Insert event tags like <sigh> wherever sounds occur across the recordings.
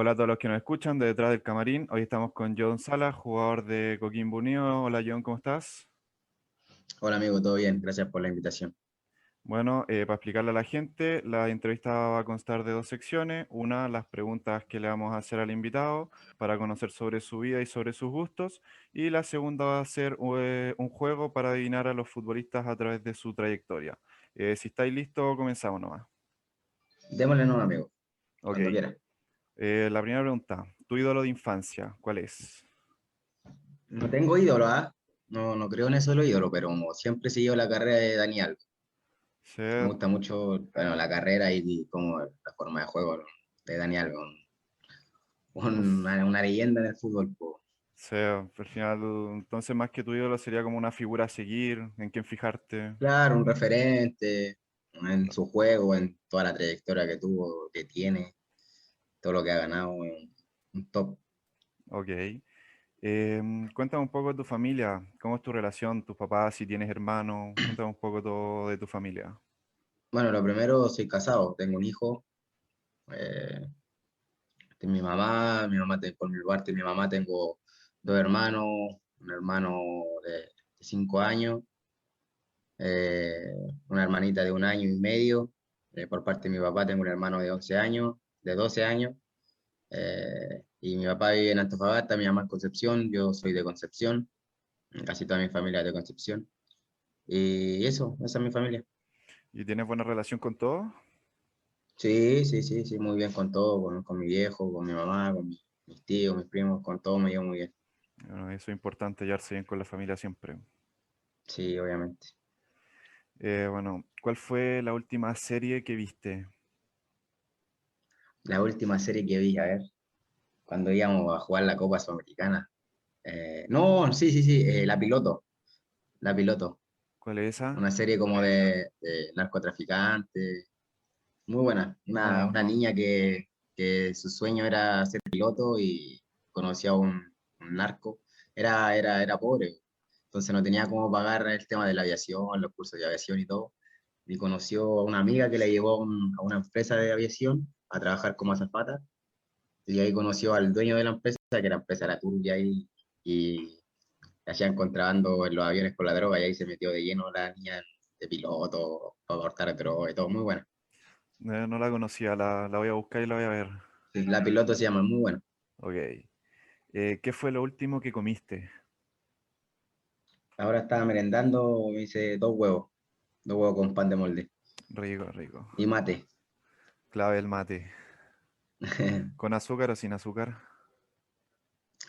Hola a todos los que nos escuchan de detrás del camarín. Hoy estamos con John Sala, jugador de Coquimbo Unido. Hola John, ¿cómo estás? Hola amigo, todo bien, gracias por la invitación. Bueno, eh, para explicarle a la gente, la entrevista va a constar de dos secciones. Una, las preguntas que le vamos a hacer al invitado para conocer sobre su vida y sobre sus gustos. Y la segunda va a ser eh, un juego para adivinar a los futbolistas a través de su trayectoria. Eh, si estáis listos, comenzamos nomás. Démosle no, amigo. Ok. La primera pregunta, ¿tu ídolo de infancia cuál es? No tengo ídolo, ¿ah? No, no creo en eso de los ídolos, pero siempre he seguido la carrera de Daniel. Me gusta mucho bueno, la carrera y, como la forma de juego de Daniel, una, leyenda del fútbol. Sí, al final, entonces más que tu ídolo sería como una figura a seguir, en quien fijarte. Claro, un referente en su juego, en toda la trayectoria que tuvo, que tiene, todo lo que ha ganado, un top. Ok. Em, cuéntame un poco de tu familia, cómo es tu relación, tus papás, si tienes hermanos, <clears throat> cuéntame un poco todo de tu familia. Bueno, lo primero, soy casado, tengo un hijo. Eh, mi mamá, mi mamá, por mi parte, mi mamá tengo dos hermanos, un hermano de, cinco años, eh, una hermanita de un año y medio. Eh, por parte de mi papá tengo un hermano de 11 años, de 12 años. Eh, y mi papá vive en Antofagasta, mi mamá en Concepción, yo soy de Concepción, casi toda mi familia es de Concepción. Y eso, esa es mi familia. ¿Y tienes buena relación con todos? Sí, sí, sí, sí, muy bien con todo, con, mi viejo, con mi mamá, con mis tíos, mis primos, con todo me llevo muy bien. eso es importante, llevarse bien con la familia siempre. Sí, obviamente. Eh, bueno, ¿cuál fue la última serie que viste? La última serie que vi, a ver, cuando íbamos a jugar la Copa Sudamericana. Eh, no, sí, sí, sí, eh, La Piloto. La Piloto. ¿Cuál es esa? Una serie como de, narcotraficante. Muy buena. Una, niña que, su sueño era ser piloto y conocía a un, narco. Era, era, era pobre, entonces no tenía cómo pagar el tema de la aviación, los cursos de aviación y todo. Y conoció a una amiga que la llevó a una empresa de aviación a trabajar como azafata y ahí conoció al dueño de la empresa, que la empresa era turbia y, y hacían contrabando en los aviones con la droga y ahí se metió de lleno la niña de piloto, para cortar droga y todo, muy buena. No, no la conocía, la, la, voy a buscar y la voy a ver. la piloto se llama, muy buena. Ok. Eh, ¿Qué fue lo último que comiste? Ahora estaba merendando, me hice dos huevos, dos huevos con pan de molde. Rico, rico. Y mate. Clave el mate. <laughs> ¿Con azúcar o sin azúcar?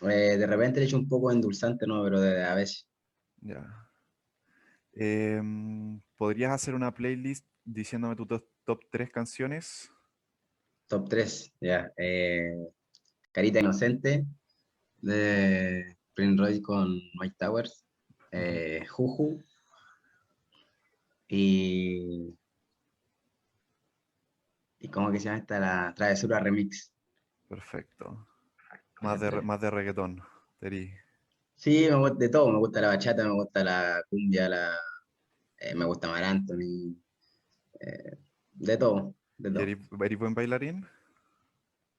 Eh, de repente le echo un poco de endulzante, ¿no? Pero de, a veces. Ya. Em, ¿Podrías hacer una playlist diciéndome tu top, 3 canciones? Top 3, ya. Eh, Carita Inocente, de Prince Royce con Mike Towers, eh, Juju, y ¿Y cómo que se llama esta? La Travesura Remix. Perfecto. Más de, más de reggaetón, Teri. Sí, me gusta de todo. Me gusta la bachata, me gusta la cumbia, la, eh, me gusta Mar Anthony. Eh, de todo. De todo. ¿Eres buen bailarín?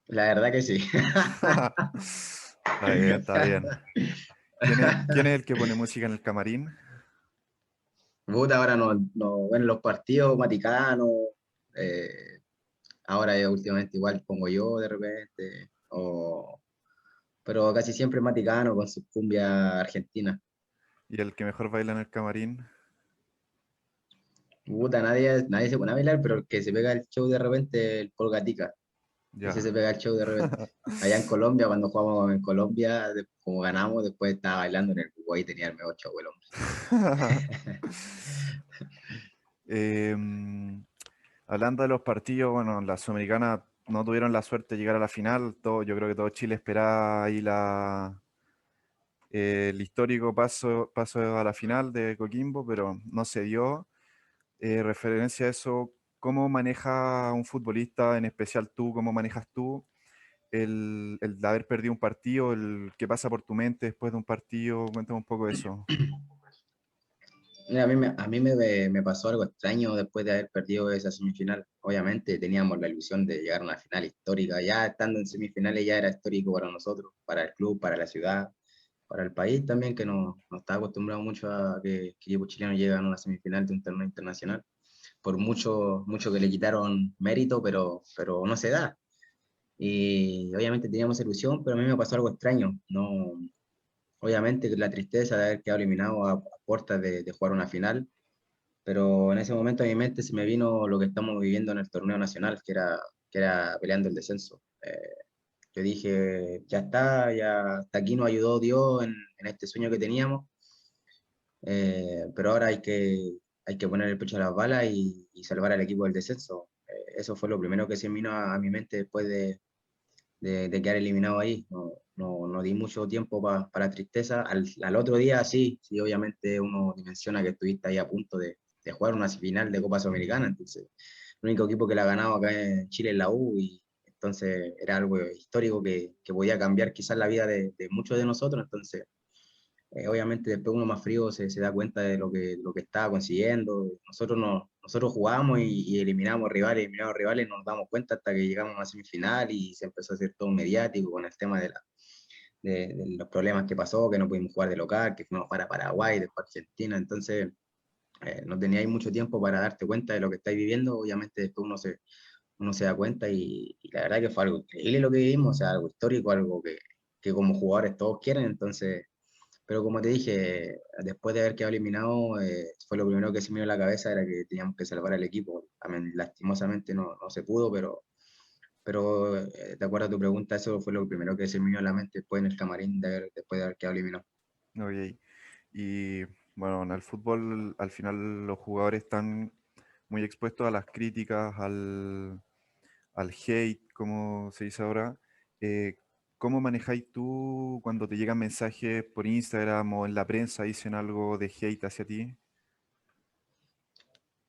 La verdad que sí. <laughs> está bien, está bien. ¿Quién es, el que pone música en el camarín? Puta, ahora no, no, bueno, los partidos maticanos, eh, Ahora yo últimamente igual pongo yo de repente, o, pero casi siempre Maticano con su cumbia argentina. ¿Y el que mejor baila en el camarín? Puta, nadie, nadie se pone a bailar, pero el que se pega el show de repente, el Polgatica. Ya. Ese se pega el show de repente. <laughs> Allá en Colombia, cuando jugamos en Colombia, como ganamos, después estaba bailando en el Uruguay y tenía el mejor show el hombre. eh, Hablando de los partidos, bueno, la Sudamericana no tuvieron la suerte de llegar a la final. Todo, yo creo que todo Chile esperaba ahí la, eh, el histórico paso, paso a la final de Coquimbo, pero no se dio. Eh, referencia a eso, ¿cómo maneja un futbolista, en especial tú, cómo manejas tú el, el haber perdido un partido, el qué pasa por tu mente después de un partido? Cuéntame un poco de eso. A mí, me, a mí me, me, pasó algo extraño después de haber perdido esa semifinal. Obviamente teníamos la ilusión de llegar a una final histórica. Ya estando en semifinales ya era histórico para nosotros, para el club, para la ciudad, para el país también, que no, no está acostumbrado mucho a que, que equipos chilenos llegan a una semifinal de un torneo internacional. Por mucho, mucho que le quitaron mérito, pero, pero no se da. Y obviamente teníamos ilusión, pero a mí me pasó algo extraño. No, obviamente la tristeza de haber quedado eliminado a, puertas de, jugar una final, pero en ese momento a mi mente se me vino lo que estamos viviendo en el torneo nacional, que era, que era peleando el descenso. Eh, yo dije, ya está, ya hasta aquí nos ayudó Dios en, este sueño que teníamos, eh, pero ahora hay que, hay que poner el pecho a las balas y, salvar al equipo del descenso. Eh, eso fue lo primero que se me vino a, mi mente después de, de, quedar eliminado ahí. No, no, no di mucho tiempo para tristeza. Al, al, otro día sí, sí, obviamente uno dimensiona que estuviste ahí a punto de, de jugar una final de Copa Sudamericana, entonces el único equipo que la ha ganado acá en Chile es la U y entonces era algo histórico que, que podía cambiar quizás la vida de, de muchos de nosotros, entonces eh, obviamente después uno más frío se, se, da cuenta de lo que, lo que estaba consiguiendo. Nosotros, no, nosotros jugamos y, eliminamos rivales, eliminamos rivales, nos damos cuenta hasta que llegamos a una semifinal y se empezó a hacer todo mediático con el tema de, la, de, los problemas que pasó, que no pudimos jugar de local, que fuimos para Paraguay, después Argentina, entonces eh, no teníais mucho tiempo para darte cuenta de lo que estáis viviendo, obviamente después uno se, uno se da cuenta y, y, la verdad que fue algo increíble lo que vivimos, o sea, algo histórico, algo que, que como jugadores todos quieren, entonces pero como te dije, después de haber quedado eliminado, eh, fue lo primero que se me dio la cabeza, era que teníamos que salvar al equipo. lastimosamente no, no se pudo, pero, pero eh, de acuerdo a tu pregunta, eso fue lo primero que se me dio a la mente después en el camarín, de después de haber quedado eliminado. Okay. Y bueno, en el fútbol al final los jugadores están muy expuestos a las críticas, al, al hate, como se dice ahora. Eh, ¿Cómo manejáis tú cuando te llegan mensajes por Instagram o en la prensa dicen algo de hate hacia ti?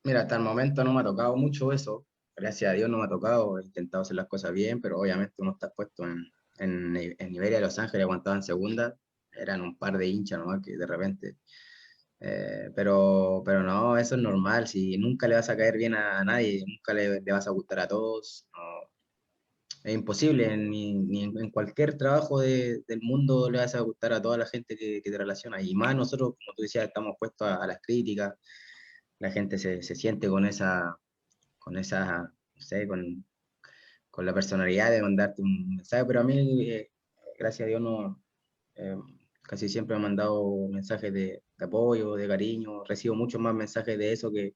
Mira, hasta el momento no me ha tocado mucho eso. Gracias a Dios no me ha tocado. He intentado hacer las cosas bien, pero obviamente uno está puesto en, en, Iberia de Los Ángeles cuando estaba en segunda. Eran un par de hinchas nomás que de repente. Eh, pero, pero no, eso es normal. Si nunca le vas a caer bien a, nadie, nunca le, vas a gustar a todos. Es imposible, ni, ni en, cualquier trabajo de, del mundo le vas a gustar a toda la gente que, que, te relaciona. Y más nosotros, como tú decías, estamos puestos a, las críticas, la gente se, se, siente con esa, con esa, no sé, con, con, la personalidad de mandarte un mensaje, pero a mí, eh, gracias a Dios, no, eh, casi siempre me han mandado mensajes de, de, apoyo, de cariño, recibo muchos más mensajes de eso que,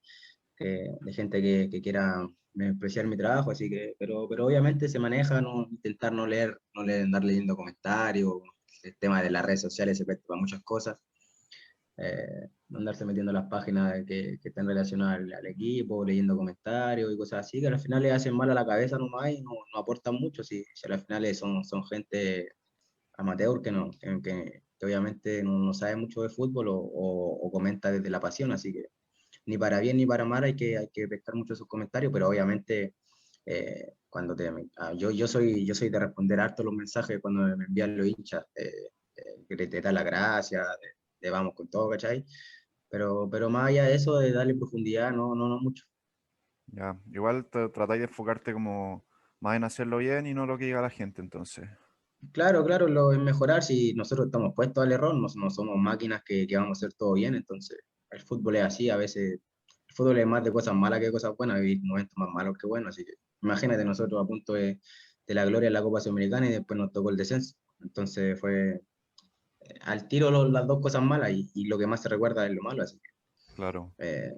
que de gente que, que quiera apreciar mi trabajo, así que, pero, pero obviamente se maneja, no, intentar no leer, no leer, andar leyendo comentarios, el tema de las redes sociales se presta para muchas cosas, eh, andarse metiendo las páginas que, que están relacionadas al, equipo, leyendo comentarios y cosas así, que al final le hacen mal a la cabeza nomás y no, no aportan mucho, si, si al final son, son gente amateur que, no, que, que, obviamente no, no, sabe mucho de fútbol o, o, o comenta desde la pasión, así que ni para bien ni para mal, hay que, hay que pescar mucho sus comentarios, pero obviamente eh, cuando te, ah, yo, yo, soy, yo soy de responder harto los mensajes cuando me envían los hinchas, eh, que te da la gracia, de, vamos con todo, ¿cachai? Pero, pero más allá de eso, de darle profundidad, no, no, no mucho. Ya, igual tratáis de enfocarte como más en hacerlo bien y no lo que diga la gente, entonces. Claro, claro, lo es mejorar si nosotros estamos puestos al error, no, no somos máquinas que, que, vamos a hacer todo bien, entonces el fútbol es así, a veces el fútbol es más de cosas malas que de cosas buenas, hay momentos más malos que buenos, así que imagínate nosotros a punto de, de la gloria en la Copa Sudamericana y después nos tocó el descenso, entonces fue eh, al tiro las dos cosas malas y, y, lo que más se recuerda es lo malo, así que, Claro. Eh,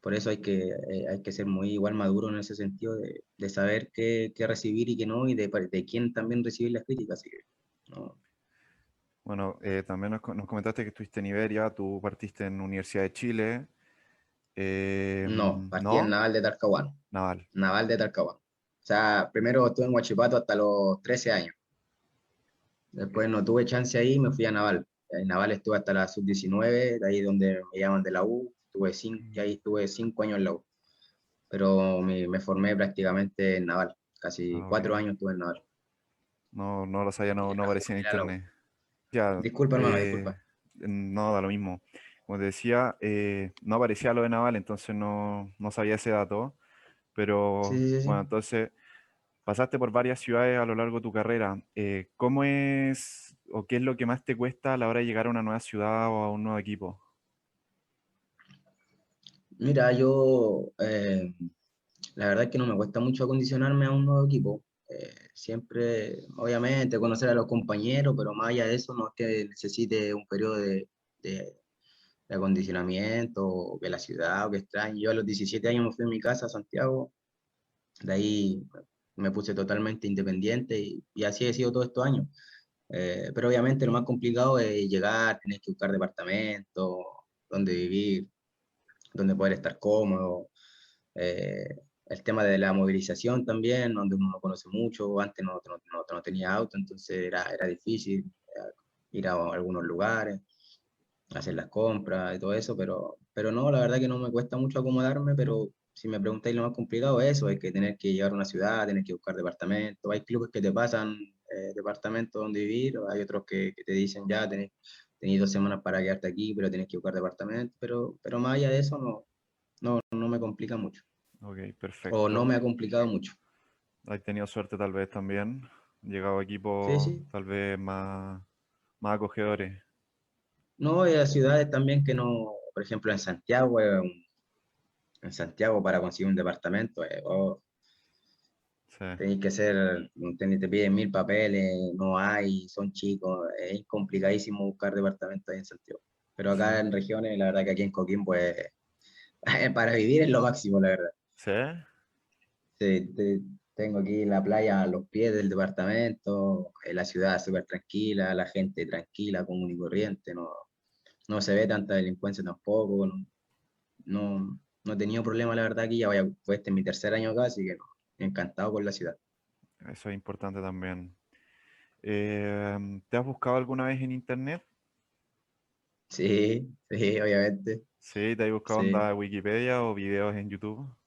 por eso hay que, eh, hay que ser muy igual maduro en ese sentido de, de saber qué, qué, recibir y qué no, y de, de quién también recibir las críticas. Así que, no, bueno, eh, también nos, nos, comentaste que estuviste en Iberia, tú partiste en Universidad de Chile. Eh, no, partí ¿no? en Naval de Talcahuano. Naval. Naval de Talcahuano. O sea, primero estuve en Huachipato hasta los 13 años. Después no tuve chance ahí me fui a Naval. En Naval estuve hasta la sub-19, de ahí donde me llaman de la U. Tuve cinco, y ahí estuve cinco años en la U. Pero me, me formé prácticamente en Naval. Casi ah, cuatro años estuve en Naval. No, no lo sabía, no, no aparecía en internet. Ya, disculpa, hermano, eh, disculpa. No, da lo mismo. como te decía, eh, no aparecía lo de Naval, entonces no, no sabía ese dato. Pero bueno, entonces pasaste por varias ciudades a lo largo de tu carrera. Eh, ¿Cómo es o qué es lo que más te cuesta a la hora de llegar a una nueva ciudad o a un nuevo equipo? Mira, yo eh, la verdad es que no me cuesta mucho acondicionarme a un nuevo equipo. Eh, siempre, obviamente, conocer a los compañeros, pero más allá de eso, no es que necesite un periodo de, de, acondicionamiento, o que la ciudad, o que extraño. Yo a los 17 años me fui a mi casa a Santiago, de ahí me puse totalmente independiente y, así he sido todos estos años. Eh, pero obviamente lo más complicado es llegar, tener que buscar departamento, donde vivir, donde poder estar cómodo. Eh, el tema de la movilización también, donde uno no conoce mucho, antes no, no, no, tenía auto, entonces era, era difícil eh, ir a algunos lugares, hacer las compras y todo eso, pero, pero no, la verdad que no me cuesta mucho acomodarme, pero si me preguntáis lo más complicado es eso, hay que tener que llegar a una ciudad, tener que buscar departamento, hay clubes que te pasan eh, departamento donde vivir, hay otros que, que te dicen ya, tenés, tenés, dos semanas para quedarte aquí, pero tienes que buscar departamento, pero, pero más allá de eso no, no, no me complica mucho. Ok, perfecto. O no me ha complicado mucho. Has tenido suerte tal vez también. Llegado a equipos tal vez más, más acogedores. No, hay ciudades también que no, por ejemplo en Santiago, en Santiago para conseguir un departamento, eh, oh, tenéis que ser, te piden mil papeles, no hay, son chicos, es complicadísimo buscar departamentos ahí en Santiago. Pero acá en regiones, la verdad que aquí en Coquimbo, pues, <laughs> para vivir es lo máximo, la verdad. ¿Sí? Sí, tengo aquí la playa a los pies del departamento, eh, la ciudad súper tranquila, la gente tranquila, común y corriente, no, no se ve tanta delincuencia tampoco, no, no, he tenido problema, la verdad, aquí ya voy a, pues este es mi tercer año acá, así que no, encantado con la ciudad. Eso es importante también. Em, ¿Te has buscado alguna vez en internet? Sí, sí, obviamente. Sí, ¿te has buscado onda Wikipedia o videos en YouTube?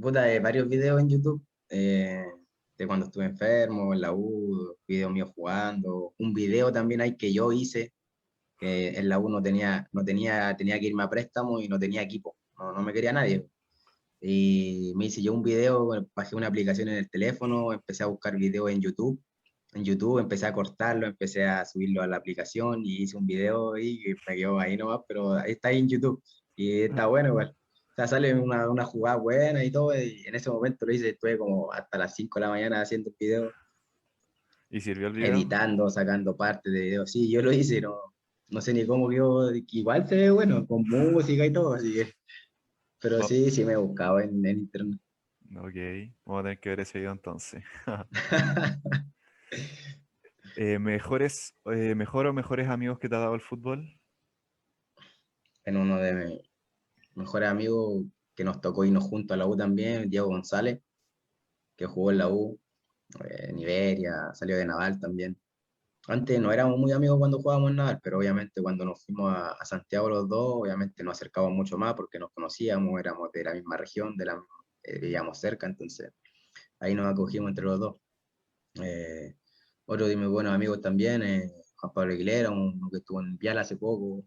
Puta, eh, varios videos en YouTube eh, de cuando estuve enfermo, en la U, videos míos jugando. Un video también hay que yo hice, que en la U no tenía, no tenía, tenía que irme a préstamo y no tenía equipo, no, no me quería nadie. Y me hice yo un video, bajé una aplicación en el teléfono, empecé a buscar videos en YouTube. En YouTube empecé a cortarlo, empecé a subirlo a la aplicación y hice un video y me quedó ahí nomás, pero está ahí en YouTube y está bueno igual sea, sale una, una, jugada buena y todo, y en ese momento lo hice, estuve como hasta las 5 de la mañana haciendo el video. ¿Y sirvió el video? Editando, sacando partes de video. Sí, yo lo hice, no, no sé ni cómo quedó, igual se ve bueno, con música y todo, así que... Pero sí, sí me he buscado en, en internet. Ok, vamos a tener que ver ese video entonces. <laughs> eh, ¿mejores, eh, ¿Mejor o mejores amigos que te ha dado el fútbol? En uno de, mejores amigos que nos tocó irnos juntos a la U también, Diego González, que jugó en la U, eh, en Iberia, salió de Naval también. Antes no éramos muy amigos cuando jugábamos en Naval, pero obviamente cuando nos fuimos a, Santiago los dos, obviamente nos acercamos mucho más porque nos conocíamos, éramos de la misma región, de la, eh, vivíamos cerca, entonces ahí nos acogimos entre los dos. Eh, otro de mis buenos amigos también, Juan Pablo Aguilera, uno que estuvo en Vial hace poco,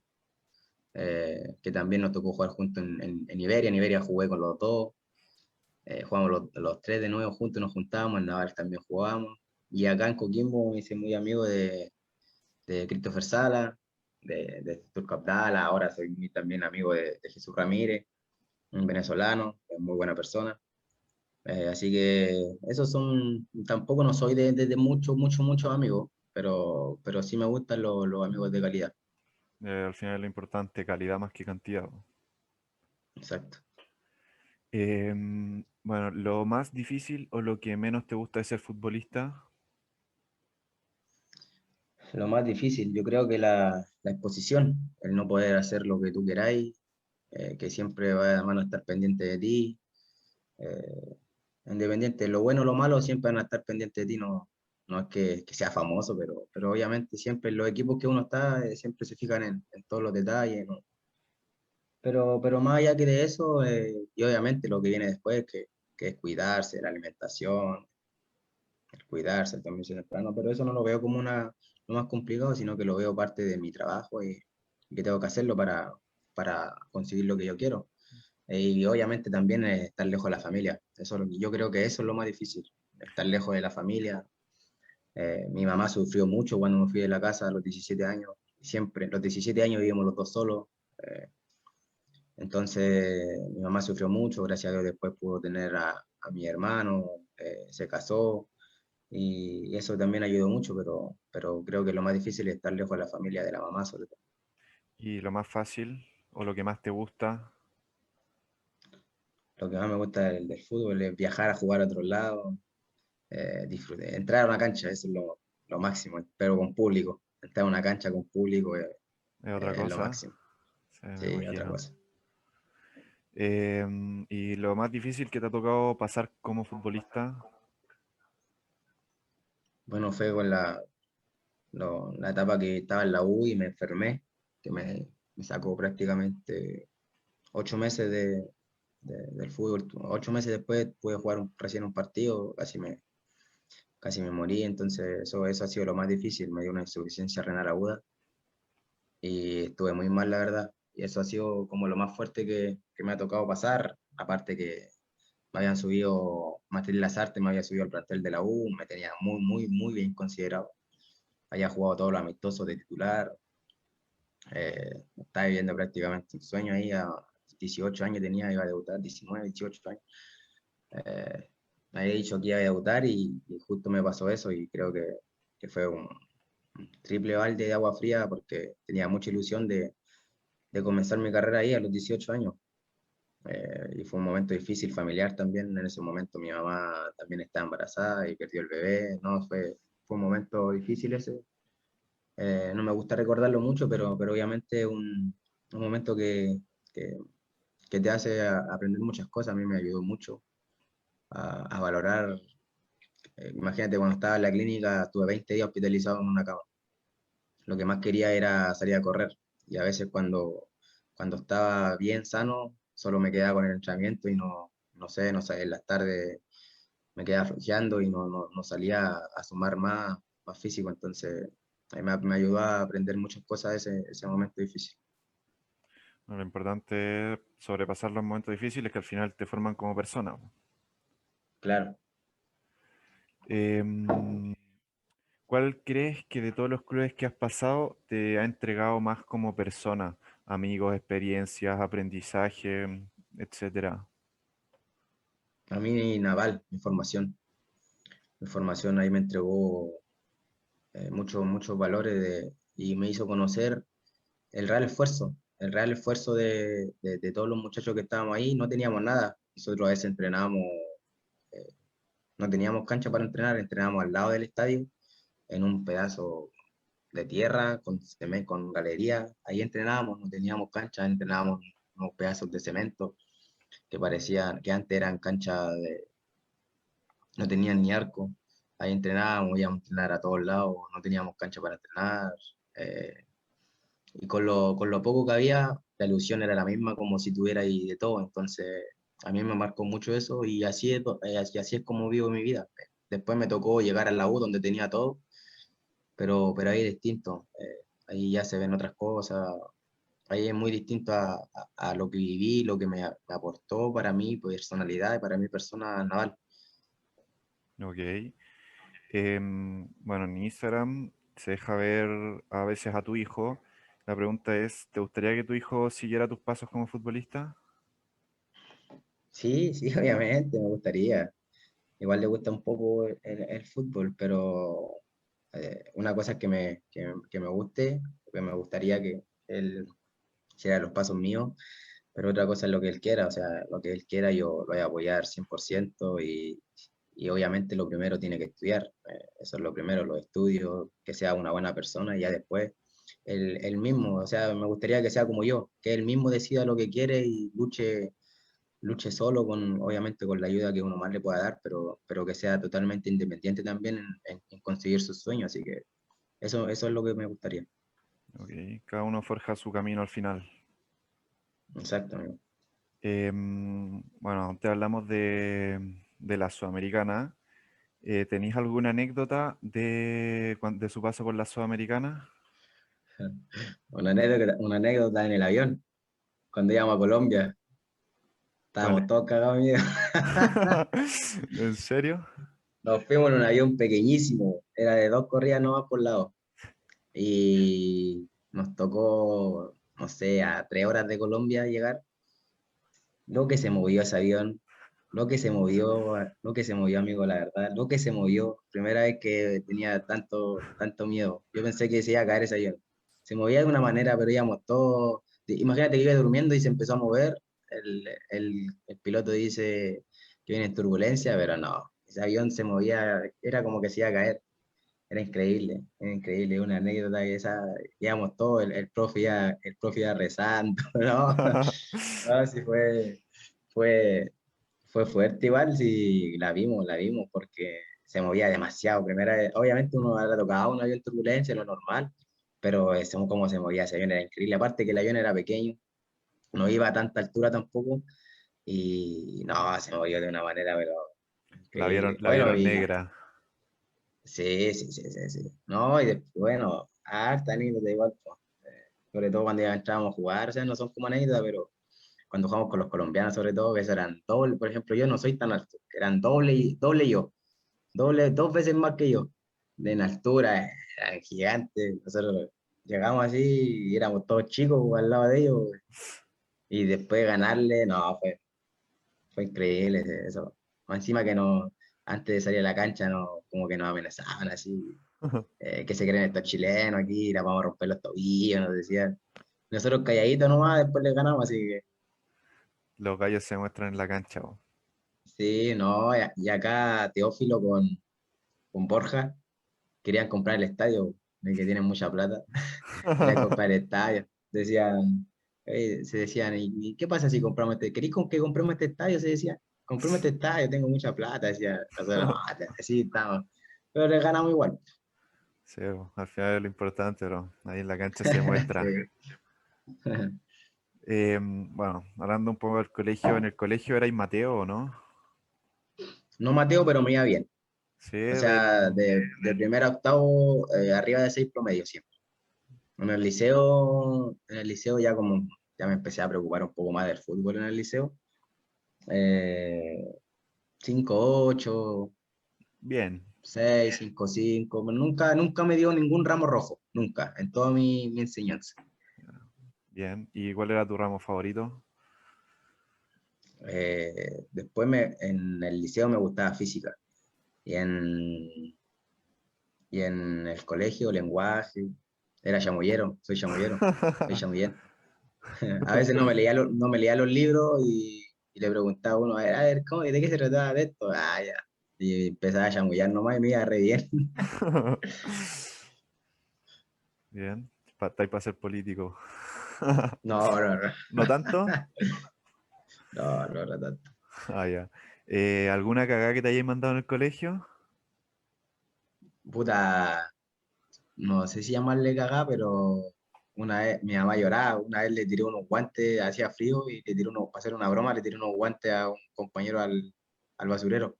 eh, que también nos tocó jugar juntos en, en, Iberia. En Iberia jugué con los dos, eh, jugamos los, los, tres de nuevo juntos, nos juntábamos, en Naval también jugábamos. Y acá en Coquimbo me hice muy amigo de, de Christopher Sala, de, de Turco Abdala, ahora soy también amigo de, de, Jesús Ramírez, un venezolano, muy buena persona. Eh, así que esos son, tampoco no soy de, de, muchos, muchos, muchos amigos, pero, pero sí me gustan los, los amigos de calidad. Eh, al final es lo importante, calidad más que cantidad. Exacto. Em, bueno, lo más difícil o lo que menos te gusta de ser futbolista. Lo más difícil, yo creo que la, exposición, el no poder hacer lo que tú queráis, eh, que siempre va a mano estar pendiente de ti. Eh, independiente, lo bueno o lo malo, siempre van a estar pendientes de ti, no, no es que, sea famoso, pero, pero obviamente siempre en los equipos que uno está, eh, siempre se fijan en, todos los detalles. Pero, pero más allá que de eso, eh, y obviamente lo que viene después, que, que es cuidarse, la alimentación, el cuidarse, el temprano, pero eso no lo veo como una, lo más complicado, sino que lo veo parte de mi trabajo y, que tengo que hacerlo para, para conseguir lo que yo quiero. Y obviamente también estar lejos de la familia. Eso, yo creo que eso es lo más difícil, estar lejos de la familia. Eh, mi mamá sufrió mucho cuando me fui de la casa a los 17 años. Siempre, los 17 años vivíamos los dos solos. Eh, entonces, mi mamá sufrió mucho, gracias a Dios después pudo tener a, a mi hermano, eh, se casó, y eso también ayudó mucho, pero, pero creo que lo más difícil es estar lejos de la familia, de la mamá sobre todo. ¿Y lo más fácil o lo que más te gusta? Lo que más me gusta del, del fútbol es viajar a jugar a otro lado, eh, entrar a una cancha, eso es lo, lo, máximo, pero con público. Entrar a una cancha con público es, es otra cosa. lo máximo. sí, otra cosa. Eh, ¿Y lo más difícil que te ha tocado pasar como futbolista? Bueno, fue con la, lo, la etapa que estaba en la U y me enfermé, que me, me sacó prácticamente ocho meses de, del fútbol. Ocho meses después pude jugar un, recién un partido, casi me, casi me morí, entonces eso, eso ha sido lo más difícil, me dio una insuficiencia renal aguda y estuve muy mal, la verdad. Y eso ha sido como lo más fuerte que, que me ha tocado pasar, aparte que me habían subido, Material Las me había subido al plantel de la U, me tenía muy, muy, muy bien considerado. Había jugado todos los amistosos de titular. Eh, estaba viviendo prácticamente un sueño ahí, a 18 años tenía, iba a debutar, 19, 18 años. Eh, me había dicho que iba a debutar y, justo me pasó eso y creo que, que fue un, triple balde de agua fría porque tenía mucha ilusión de, de comenzar mi carrera ahí a los 18 años. Eh, y fue un momento difícil familiar también. En ese momento mi mamá también estaba embarazada y perdió el bebé. No, fue, fue un momento difícil ese. Eh, no me gusta recordarlo mucho, pero, pero obviamente un, un momento que, que, que, te hace aprender muchas cosas. A mí me ayudó mucho a, a valorar. Eh, imagínate, cuando estaba en la clínica, estuve 20 días hospitalizado en una cama. Lo que más quería era salir a correr. Y a veces cuando, cuando estaba bien sano, solo me quedaba con el entrenamiento y no, no sé, no sé, en las tardes me quedaba flojeando y no, no, no, salía a sumar más, más físico, entonces me, me, ayudó a aprender muchas cosas ese, ese momento difícil. Lo importante es sobrepasar los momentos difíciles que al final te forman como persona. Claro. Eh, ¿Cuál crees que de todos los clubes que has pasado te ha entregado más como persona? amigos, experiencias, aprendizaje, etcétera? A mí Naval, mi formación. Mi formación ahí me entregó eh, muchos muchos valores de, y me hizo conocer el real esfuerzo, el real esfuerzo de, de, de, todos los muchachos que estábamos ahí. No teníamos nada. Nosotros a veces entrenábamos, no teníamos cancha para entrenar, entrenábamos al lado del estadio, en un pedazo de tierra, con, con galería. Ahí entrenábamos, no teníamos cancha, entrenábamos unos pedazos de cemento que parecían, que antes eran canchas de... no tenían ni arco. Ahí entrenábamos, íbamos a entrenar a todos lados, no teníamos cancha para entrenar. Eh, y con lo, con lo poco que había, la ilusión era la misma como si tuviera ahí de todo. Entonces, a mí me marcó mucho eso y así es, eh, así, así es como vivo mi vida. Después me tocó llegar a la U donde tenía todo pero, pero ahí es distinto, eh, ahí ya se ven otras cosas, ahí es muy distinto a, a, a lo que viví, lo que me, me, aportó para mi personalidad y para mi persona naval. Ok. Eh, bueno, en Instagram se deja ver a veces a tu hijo. La pregunta es, ¿te gustaría que tu hijo siguiera tus pasos como futbolista? Sí, sí, <laughs> obviamente, me gustaría. Igual le gusta un poco el, fútbol, pero eh, una cosa que me, que, que, me guste, que me gustaría que él hiciera los pasos míos, pero otra cosa es lo que él quiera, o sea, lo que él quiera yo lo voy a apoyar 100% y, y obviamente lo primero tiene que estudiar, eh, eso es lo primero, los estudios, que sea una buena persona y ya después él, él mismo, o sea, me gustaría que sea como yo, que él mismo decida lo que quiere y luche luche solo, con, obviamente con la ayuda que uno más le pueda dar, pero, pero que sea totalmente independiente también en, en conseguir sus sueños. Así que eso, eso es lo que me gustaría. Ok, cada uno forja su camino al final. Exacto. Eh, bueno, te hablamos de, de la Sudamericana. Eh, ¿Tenéis alguna anécdota de, de su paso por la Sudamericana? <laughs> Una anécdota, una anécdota en el avión, cuando íbamos a Colombia. Estábamos todos cagados miedo. <laughs> ¿En serio? Nos fuimos en un avión pequeñísimo, era de dos corridas nomás por lado. Y nos tocó, no sé, a tres horas de Colombia llegar. Lo que se movió ese avión, lo que se movió, lo que se movió, amigo, la verdad, lo que se movió. Primera vez que tenía tanto, tanto miedo. Yo pensé que se iba a caer ese avión. Se movía de una manera, pero íbamos todos. Imagínate que iba durmiendo y se empezó a mover. El, el, el piloto dice que viene en turbulencia, pero no. Ese avión se movía, era como que se iba a caer. Era increíble, era increíble, una anécdota que esa, íbamos todos, el, el, profe ya, el profe ya rezando, <laughs> ¿no? <laughs> no sí fue, fue, fue fuerte igual, sí, la vimos, la vimos, porque se movía demasiado. Primera, obviamente uno ha tocado un avión turbulencia, lo normal, pero cómo se movía ese avión era increíble. Aparte que el avión era pequeño, no iba a tanta altura tampoco, y no, se movió de una manera, pero... La vieron, la bueno, vieron negra. Sí, sí, sí, sí, sí. No, y después, bueno, harta anécdota igual, pues, eh, sobre todo cuando ya entrábamos a jugar, o sea, no son como anécdotas, pero cuando jugamos con los colombianos, sobre todo, que eso eran doble, por ejemplo, yo no soy tan alto, eran doble, doble yo, doble, dos veces más que yo, en altura, eran gigantes, nosotros llegamos así y éramos todos chicos al lado de ellos, y después ganarle, no, fue, fue increíble eso. Encima que no, antes de salir a la cancha, no, como que nos amenazaban así, eh, que se creen estos chilenos aquí, la vamos a romper los tobillos, nos decían. Nosotros calladitos nomás, después les ganamos, así que... Los gallos se muestran en la cancha. Sí, no, y acá Teófilo con, con Borja querían comprar el estadio, que tienen mucha plata, <laughs> querían comprar el estadio. Decían, se decían, ¿y qué pasa si compramos este? ¿Queréis que compremos este estadio? Se decía comprame este estadio, tengo mucha plata, decía, así <laughs> estamos. Pero le ganamos igual. Sí, al final es lo importante, pero ahí en la cancha se <laughs> muestra. <laughs> eh, bueno, hablando un poco del colegio, ¿en el colegio erais Mateo o no? No Mateo, pero me iba bien. Sí, o sea, de, de primer a octavo, eh, arriba de seis promedio siempre. En el liceo, en el liceo ya como, ya me empecé a preocupar un poco más del fútbol en el liceo. 5, 8. Bien. 6, 5, 5. Nunca, nunca me dio ningún ramo rojo, nunca, en toda mi, mi enseñanza. Bien, ¿y cuál era tu ramo favorito? Eh, después me, en el liceo me gustaba física. Y en, y en el colegio, lenguaje. Era chamullero, soy chamullero. soy <laughs> chamullero. <laughs> A veces no me, leía no me leía los libros y y le preguntaba a uno, a ver, a ver, ¿cómo, ¿de qué se trataba de esto? Ah, ya. Y empezaba a chamullar nomás y me iba re bien. <laughs> bien, estáis para ser político. no, no, no. ¿No tanto? no, no, no tanto. Ah, ya. Eh, ¿Alguna cagada que te hayáis mandado en el colegio? Puta, no sé si llamarle cagada, pero una vez mi mamá lloraba, una vez le tiré unos guantes, hacía frío y le tiré unos, para hacer una broma, le tiré unos guantes a un compañero al, al basurero.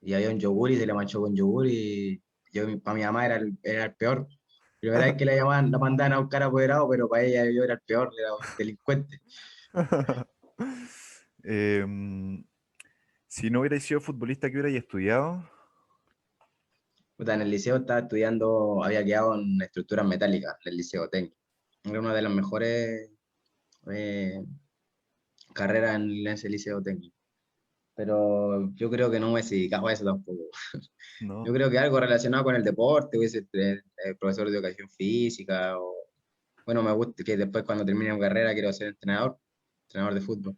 Y había un yogur y se le manchó con yogur y yo, para mi mamá era el, era el peor. Primera vez que la llamaban, la mandaban a buscar apoderado, pero para ella yo era el peor, era un delincuente. <laughs> Em, si no hubierais sido futbolista, ¿qué hubierais estudiado? En el liceo estaba estudiando, había quedado en estructuras metálicas, en el liceo técnico. Era una de las mejores eh, carreras en ese liceo técnico. Pero yo creo que no me dedicado a eso tampoco. Yo creo que algo relacionado con el deporte, hubiese profesor de educación física, o bueno, me gusta que después cuando termine mi carrera quiero ser entrenador, entrenador de fútbol.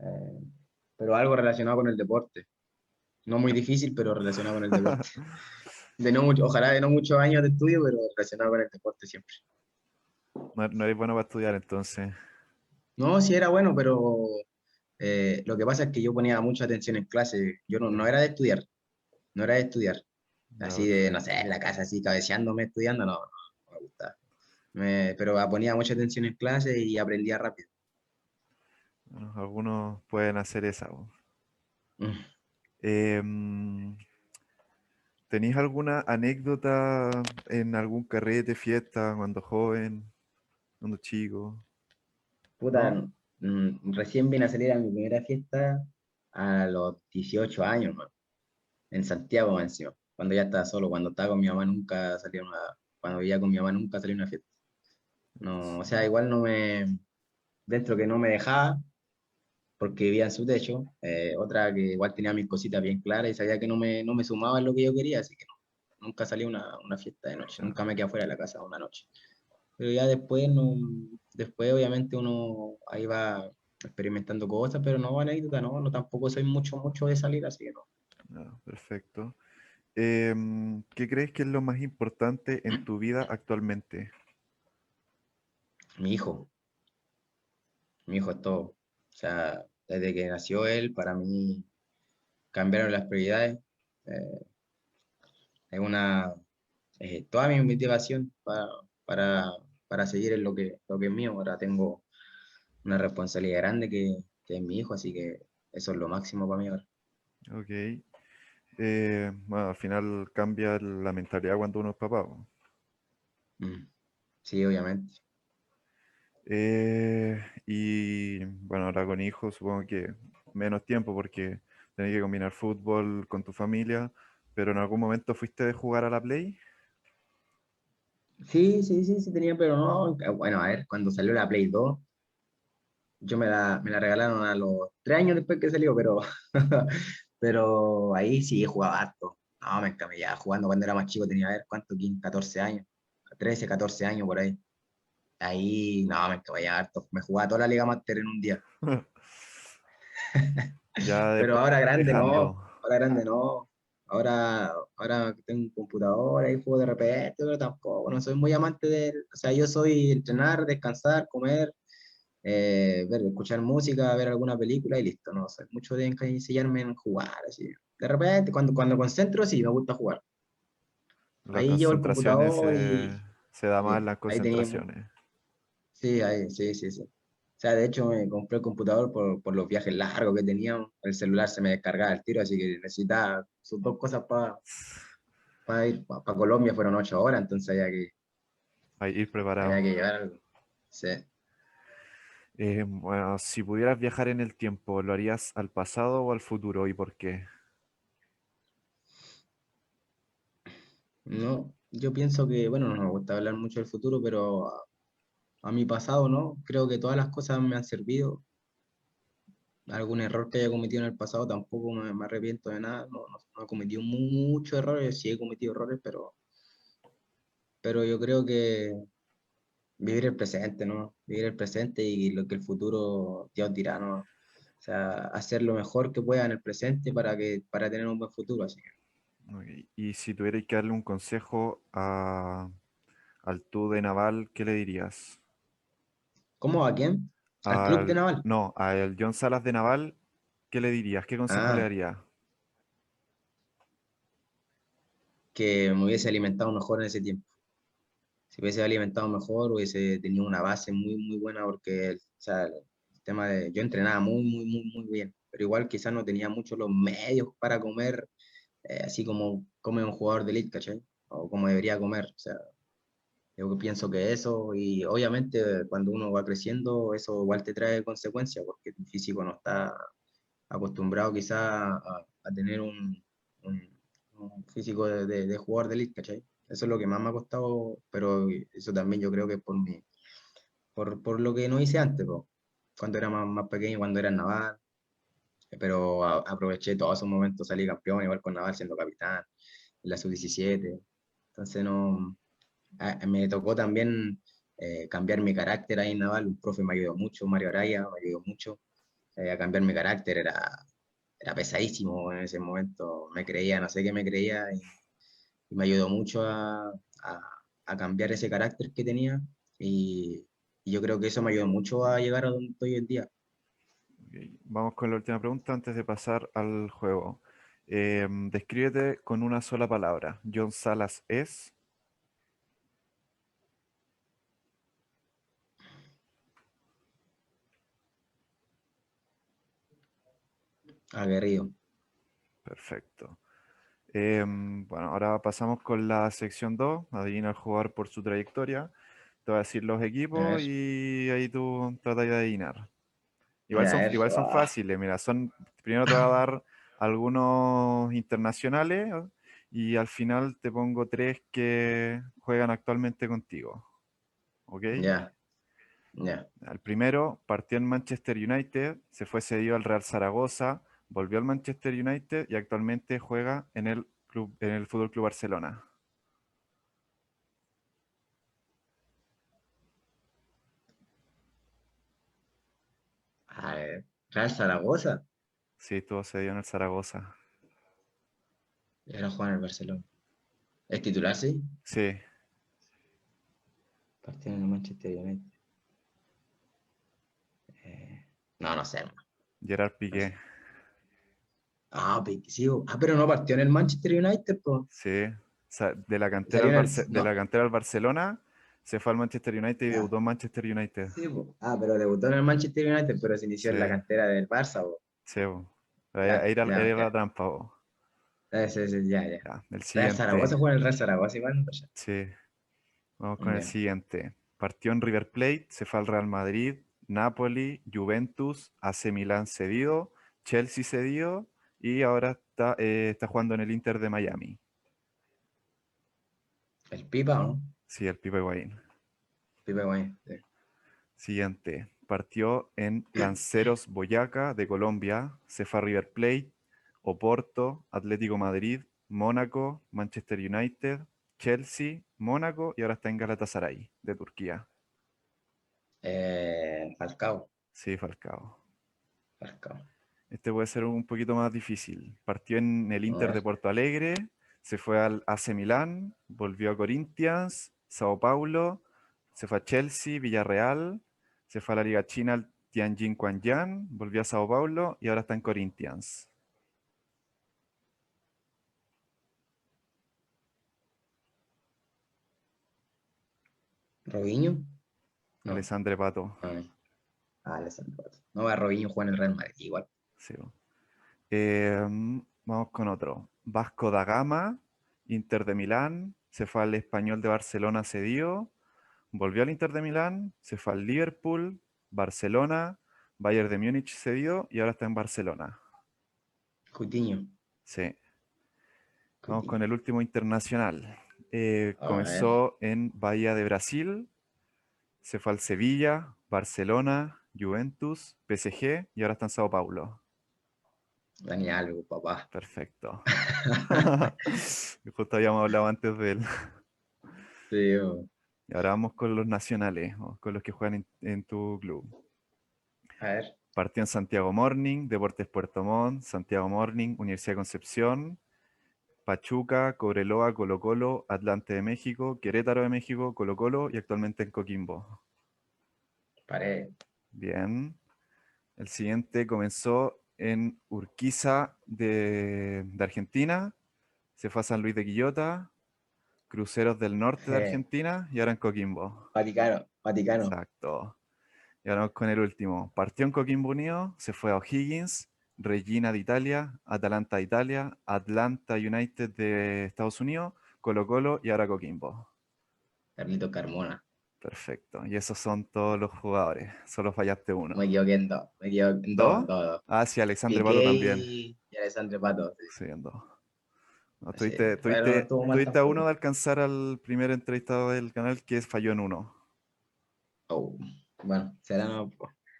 Eh, pero algo relacionado con el deporte. No muy difícil, pero relacionado con el deporte. <laughs> De no mucho, ojalá de no muchos años de estudio, pero relacionado con el deporte siempre. No, eres bueno para estudiar entonces. No, sí era bueno, pero eh, lo que pasa es que yo ponía mucha atención en clase. Yo no, no era de estudiar, no era de estudiar. Así de, no sé, en la casa así cabeceándome estudiando, no, no, me gustaba. pero ponía mucha atención en clase y aprendía rápido. algunos pueden hacer esa. Mm. Em, ¿Tenéis alguna anécdota en algún carrete, fiesta, cuando joven, cuando chico? Puta, mm, recién vine a salir a mi primera fiesta a los 18 años, man, en Santiago encima, cuando ya estaba solo, cuando estaba con mi mamá nunca salía una, cuando vivía con mi mamá nunca salía una fiesta. No, o sea, igual no me, dentro que no me dejaba, porque vivía en su techo, eh, otra que igual tenía mis cositas bien claras y sabía que no me, no me sumaba en lo que yo quería, así que nunca salí una, una fiesta de noche, nunca me quedé afuera de la casa una noche. Pero ya después, no, después obviamente uno ahí va experimentando cosas, pero no anécdota, no, no tampoco soy mucho, mucho de salir, así que no. Ah, perfecto. Em, ¿Qué crees que es lo más importante en tu vida actualmente? Mi hijo. Mi hijo es todo. O sea, desde que nació él, para mí cambiaron las prioridades. Eh, es una, toda mi motivación para, para, para, seguir en lo que, lo que es mío. Ahora tengo una responsabilidad grande que, que, es mi hijo, así que eso es lo máximo para mí ahora. Ok. Eh, bueno, al final cambia la mentalidad cuando uno es papá. Mm. Sí, obviamente. Eh, y bueno, ahora con hijos supongo que menos tiempo porque tenés que combinar fútbol con tu familia, pero en algún momento fuiste de jugar a la Play. Sí, sí, sí, sí tenía, pero no. Bueno, a ver, cuando salió la Play 2, yo me la, me la regalaron a los tres años después que salió, pero, <laughs> pero ahí sí jugaba harto. No, me ya jugando cuando era más chico, tenía, a ver, ¿cuánto? 15, 14 años, 13, 14 años por ahí. Ahí, no, me cabía harto. Me jugaba toda la Liga Master en un día. <laughs> Pero ahora grande no. Ahora grande no. Ahora, ahora tengo un computador, ahí juego de repente, pero tampoco, no soy muy amante de, o sea, yo soy entrenar, descansar, comer, eh, ver, escuchar música, ver alguna película y listo, no soy mucho de encasillarme en jugar, así. De repente, cuando, cuando concentro, sí, me gusta jugar. ahí llevo el computador y... Se da más las concentraciones. Sí, ahí, sí, sí, sí. O sea, de hecho me compré el computador por, por los viajes largos que tenía. El celular se me descargaba el tiro, así que necesitaba sus dos cosas para ir para Colombia. Fueron ocho horas, entonces había que, ir preparado. Había que llevar algo. Sí. Eh, bueno, si pudieras viajar en el tiempo, ¿lo harías al pasado o al futuro y por qué? No, yo pienso que, bueno, no me gusta hablar mucho del futuro, pero a mi pasado, ¿no? Creo que todas las cosas me han servido. Algún error que haya cometido en el pasado tampoco me, arrepiento de nada. No, no, he cometido muchos errores, sí he cometido errores, pero, pero yo creo que vivir el presente, ¿no? Vivir el presente y lo que el futuro Dios dirá, ¿no? O sea, hacer lo mejor que pueda en el presente para, que, para tener un buen futuro. Así Y si tuvierais que darle un consejo a, al tú de Naval, ¿qué le dirías? ¿Cómo? ¿A quién? ¿Al, club de Naval? No, al John Salas de Naval, ¿qué le dirías? ¿Qué consejo le ah. darías? Que me hubiese alimentado mejor en ese tiempo. Si hubiese alimentado mejor, hubiese tenido una base muy, muy buena, porque el, tema de. Yo entrenaba muy, muy, muy, muy bien, pero igual quizás no tenía mucho los medios para comer, eh, así como come un jugador de elite, ¿cachai? O como debería comer. O sea, yo pienso que eso, y obviamente cuando uno va creciendo, eso igual te trae consecuencias, porque tu físico no está acostumbrado quizá a, tener un, físico de, de, jugador de elite, ¿cachai? Eso es lo que más me ha costado, pero eso también yo creo que es por, mi, por, por lo que no hice antes, cuando era más, más pequeño, cuando era en Naval, pero aproveché todos esos momentos, salí campeón, igual con Naval siendo capitán, en la sub-17, entonces no me tocó también eh, cambiar mi carácter ahí en Naval, un profe me ayudó mucho, Mario Araya me ayudó mucho eh, a cambiar mi carácter, era, era pesadísimo en ese momento, me creía, no sé qué me creía, y, me ayudó mucho a, a, cambiar ese carácter que tenía, y, yo creo que eso me ayudó mucho a llegar a donde estoy hoy en día. Vamos con la última pregunta antes de pasar al juego. Eh, descríbete con una sola palabra. John Salas es. Aguerrido. Perfecto. Em, bueno, ahora pasamos con la sección 2. Adivina al jugador por su trayectoria. Te voy a decir los equipos y ahí tú tratas de adivinar. Igual, son, igual son fáciles, mira, son, primero te voy a dar algunos internacionales y al final te pongo tres que juegan actualmente contigo. ¿Ok? Ya. Ya. El primero partió en Manchester United, se fue cedido al Real Zaragoza, volvió al Manchester United y actualmente juega en el club, en el Fútbol Club Barcelona. A ver, Real Zaragoza. Sí, estuvo cedido en el Zaragoza. Y ahora juega en el Barcelona. ¿Es titular, sí? Sí. Partió en el Manchester United. Eh, no, no sé. Gerard Piqué. Ah, sí. Ah, pero no partió en el Manchester United, pues. Sí. De la cantera, al de la cantera al Barcelona se fue al Manchester United y debutó en Manchester United. Sí, ah, pero debutó en el Manchester United, pero se inició en la cantera del Barça. Po. Sí, po. Ahí era, la trampa. Po. Sí, sí, ya, ya. ya el siguiente. Zaragoza juega en el Real Zaragoza igual. Sí. Vamos con el siguiente. Partió en River Plate, se fue al Real Madrid, Napoli, Juventus, AC Milán cedido, Chelsea cedido y ahora está, eh, está jugando en el Inter de Miami. ¿El Pipa o no? Sí, el Pipa Higuaín. Pipa Higuaín, Siguiente. Partió en Lanceros Boyaca de Colombia, se fue a River Plate, Oporto, Atlético Madrid, Mónaco, Manchester United, Chelsea, Mónaco y ahora está en Galatasaray de Turquía. Eh, Falcao. Sí, Falcao. Falcao. Este puede ser un poquito más difícil. Partió en el Inter de Porto Alegre, se fue al AC Milán, volvió a Corinthians, Sao Paulo, se fue a Chelsea, Villarreal, se fue a la Liga China al Tianjin Quanjian, volvió a Sao Paulo y ahora está en Corinthians. ¿Robinho? No. Alessandre Pato. Ah, Alessandre Pato. No, a Robinho juega en el Real Madrid, igual. Sí. Em, vamos con otro. Vasco da Gama, Inter de Milán, se fue al Español de Barcelona cedido, volvió al Inter de Milán, se fue al Liverpool, Barcelona, Bayern de Múnich cedido y ahora está en Barcelona. Coutinho. Sí. Vamos con el último internacional. Eh, comenzó en Bahía de Brasil, se fue al Sevilla, Barcelona, Juventus, PSG y ahora está en Sao Paulo. Dani algo, papá. Perfecto. <laughs> <laughs> Justo habíamos hablado antes de él. Sí. Y ahora vamos con los nacionales, con los que juegan en, tu club. A ver. Partió en Santiago Morning, Deportes Puerto Montt, Santiago Morning, Universidad de Concepción, Pachuca, Cobreloa, Colo Colo, Atlante de México, Querétaro de México, Colo Colo y actualmente en Coquimbo. Pared. Bien. El siguiente comenzó en Urquiza de, Argentina, se fue a San Luis de Quillota, Cruceros del Norte de Argentina y ahora en Coquimbo. Vaticano, Vaticano. Exacto. Y ahora vamos con el último. Partió en Coquimbo Unido, se fue a O'Higgins, Regina de Italia, Atalanta de Italia, Atlanta United de Estados Unidos, Colo Colo y ahora Coquimbo. Carlito Carmona. Perfecto. Y esos son todos los jugadores. Solo fallaste uno. Me equivoqué en dos. Me equivoqué en dos. Ah, sí, Alexandre Pato también. Y Alexandre Pato. Sí, en dos. tuviste, tuviste, a uno de alcanzar al primer entrevistado del canal que falló en uno. Oh, bueno, será no.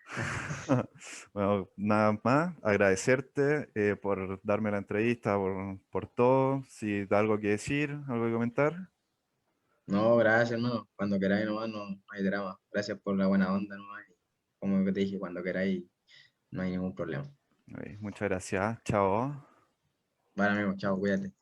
<laughs> bueno, nada más, agradecerte eh, por darme la entrevista, por, por todo. Si da algo que decir, algo que comentar. No, gracias, hermano. Cuando queráis no, hay drama. Gracias por la buena onda nomás. Como te dije, cuando queráis, no hay ningún problema. Muchas gracias. Chao. Vale, amigo. Chao. Cuídate.